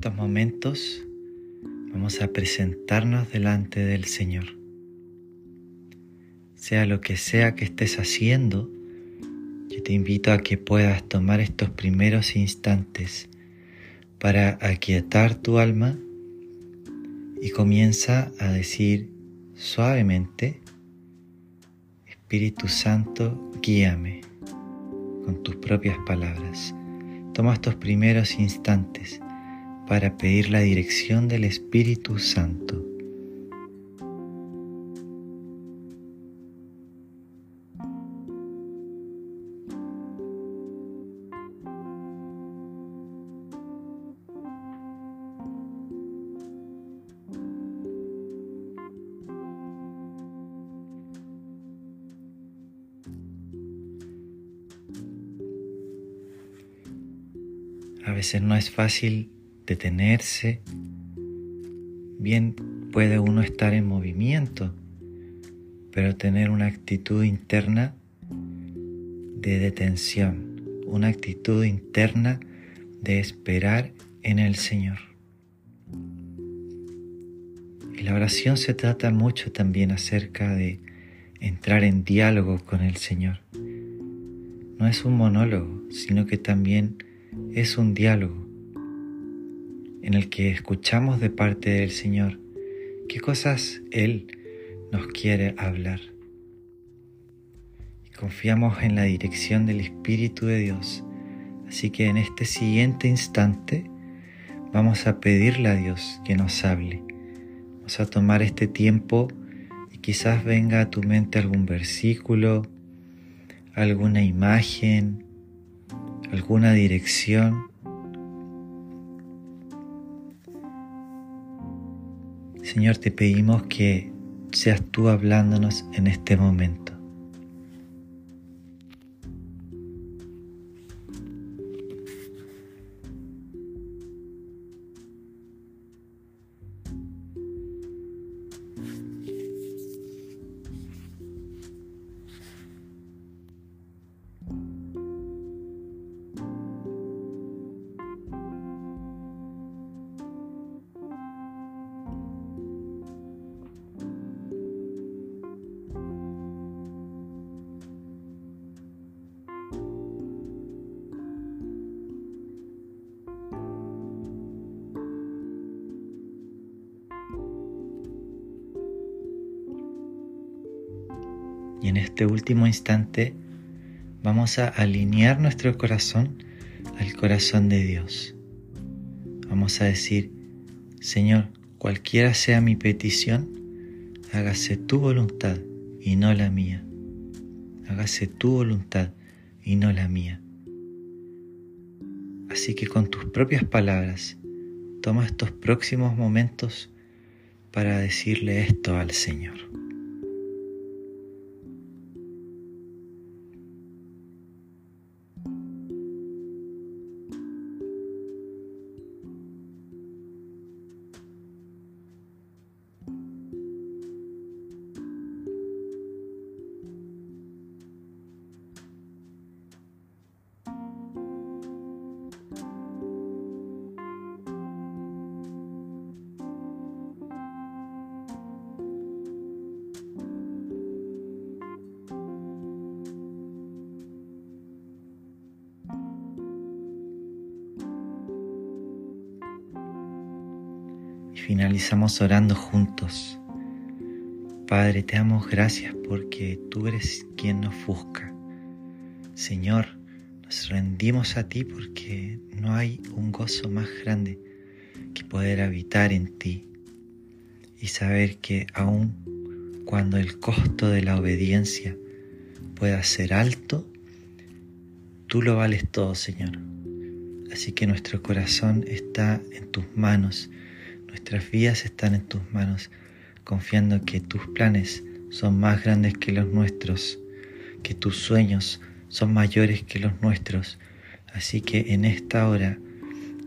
estos momentos vamos a presentarnos delante del Señor. Sea lo que sea que estés haciendo, yo te invito a que puedas tomar estos primeros instantes para aquietar tu alma y comienza a decir suavemente, Espíritu Santo, guíame con tus propias palabras. Toma estos primeros instantes para pedir la dirección del Espíritu Santo. A veces no es fácil detenerse. Bien puede uno estar en movimiento, pero tener una actitud interna de detención, una actitud interna de esperar en el Señor. Y la oración se trata mucho también acerca de entrar en diálogo con el Señor. No es un monólogo, sino que también es un diálogo en el que escuchamos de parte del Señor qué cosas Él nos quiere hablar. Y confiamos en la dirección del Espíritu de Dios. Así que en este siguiente instante vamos a pedirle a Dios que nos hable. Vamos a tomar este tiempo y quizás venga a tu mente algún versículo, alguna imagen, alguna dirección. Señor, te pedimos que seas tú hablándonos en este momento. Y en este último instante vamos a alinear nuestro corazón al corazón de Dios. Vamos a decir, Señor, cualquiera sea mi petición, hágase tu voluntad y no la mía. Hágase tu voluntad y no la mía. Así que con tus propias palabras, toma estos próximos momentos para decirle esto al Señor. Finalizamos orando juntos. Padre, te damos gracias porque tú eres quien nos busca. Señor, nos rendimos a ti porque no hay un gozo más grande que poder habitar en ti y saber que aun cuando el costo de la obediencia pueda ser alto, tú lo vales todo, Señor. Así que nuestro corazón está en tus manos Nuestras vidas están en tus manos, confiando que tus planes son más grandes que los nuestros, que tus sueños son mayores que los nuestros. Así que en esta hora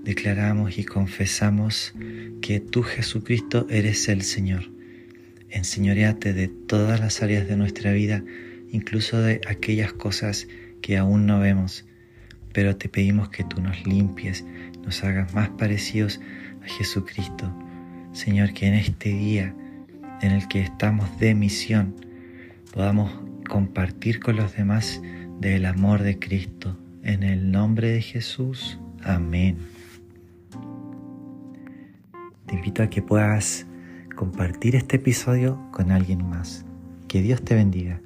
declaramos y confesamos que tú Jesucristo eres el Señor. Enseñoreate de todas las áreas de nuestra vida, incluso de aquellas cosas que aún no vemos, pero te pedimos que tú nos limpies, nos hagas más parecidos a Jesucristo. Señor, que en este día en el que estamos de misión podamos compartir con los demás del amor de Cristo. En el nombre de Jesús. Amén. Te invito a que puedas compartir este episodio con alguien más. Que Dios te bendiga.